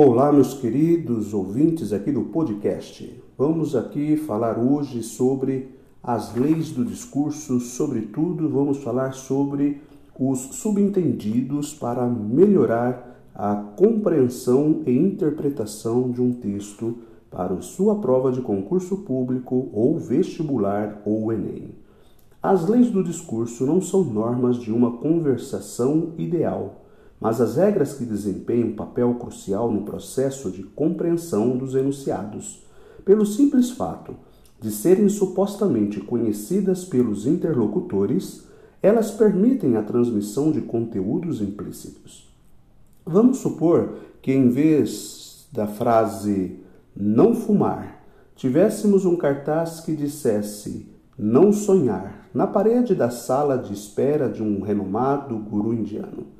Olá, meus queridos ouvintes aqui do podcast. Vamos aqui falar hoje sobre as leis do discurso, sobretudo vamos falar sobre os subentendidos para melhorar a compreensão e interpretação de um texto para sua prova de concurso público ou vestibular ou Enem. As leis do discurso não são normas de uma conversação ideal, mas as regras que desempenham um papel crucial no processo de compreensão dos enunciados, pelo simples fato de serem supostamente conhecidas pelos interlocutores, elas permitem a transmissão de conteúdos implícitos. Vamos supor que, em vez da frase não fumar, tivéssemos um cartaz que dissesse não sonhar na parede da sala de espera de um renomado guru indiano.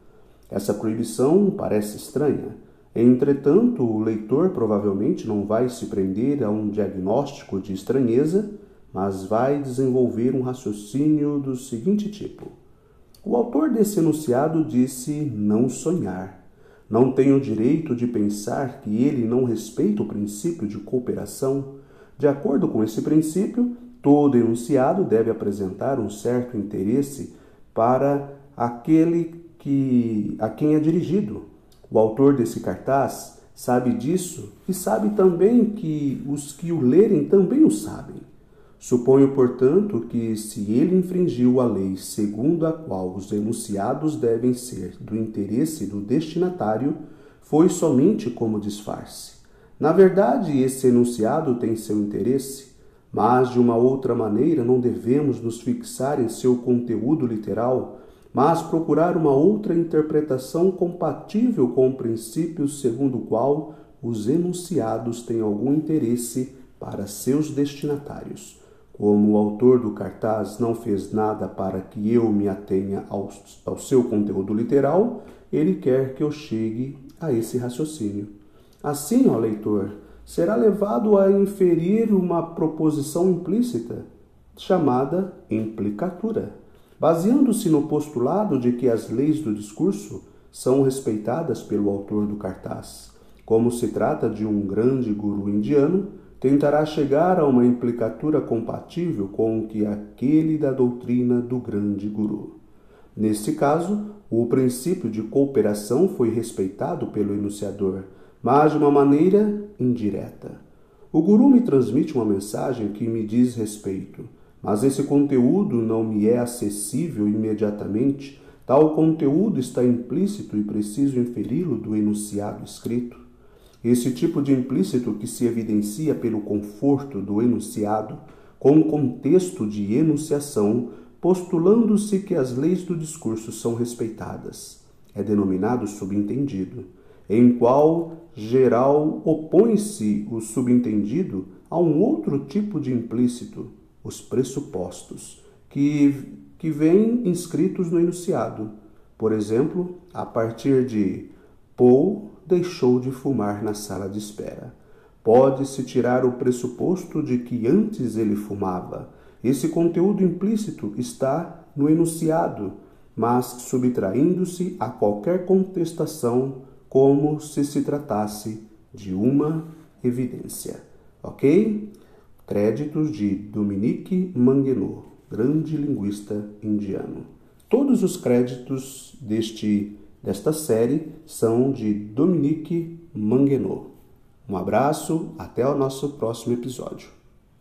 Essa proibição parece estranha. Entretanto, o leitor provavelmente não vai se prender a um diagnóstico de estranheza, mas vai desenvolver um raciocínio do seguinte tipo: O autor desse enunciado disse não sonhar. Não tem o direito de pensar que ele não respeita o princípio de cooperação. De acordo com esse princípio, todo enunciado deve apresentar um certo interesse para aquele que a quem é dirigido. O autor desse cartaz sabe disso e sabe também que os que o lerem também o sabem. Suponho, portanto, que se ele infringiu a lei segundo a qual os enunciados devem ser do interesse do destinatário, foi somente como disfarce. Na verdade, esse enunciado tem seu interesse, mas de uma outra maneira não devemos nos fixar em seu conteúdo literal, mas procurar uma outra interpretação compatível com o princípio segundo o qual os enunciados têm algum interesse para seus destinatários. Como o autor do cartaz não fez nada para que eu me atenha ao, ao seu conteúdo literal, ele quer que eu chegue a esse raciocínio. Assim, ó leitor, será levado a inferir uma proposição implícita, chamada implicatura, baseando-se no postulado de que as leis do discurso são respeitadas pelo autor do cartaz. Como se trata de um grande guru indiano, tentará chegar a uma implicatura compatível com o que aquele da doutrina do grande guru. Neste caso, o princípio de cooperação foi respeitado pelo enunciador, mas de uma maneira indireta. O guru me transmite uma mensagem que me diz respeito, mas esse conteúdo não me é acessível imediatamente. Tal conteúdo está implícito e preciso inferi-lo do enunciado escrito. Esse tipo de implícito que se evidencia pelo conforto do enunciado, com o contexto de enunciação, postulando-se que as leis do discurso são respeitadas, é denominado subentendido em qual geral opõe-se o subentendido a um outro tipo de implícito, os pressupostos, que, que vêm inscritos no enunciado. Por exemplo, a partir de Paul deixou de fumar na sala de espera. Pode-se tirar o pressuposto de que antes ele fumava. Esse conteúdo implícito está no enunciado, mas subtraindo-se a qualquer contestação como se se tratasse de uma evidência. Ok? Créditos de Dominique Manguenot, grande linguista indiano. Todos os créditos deste, desta série são de Dominique Manguenot. Um abraço, até o nosso próximo episódio.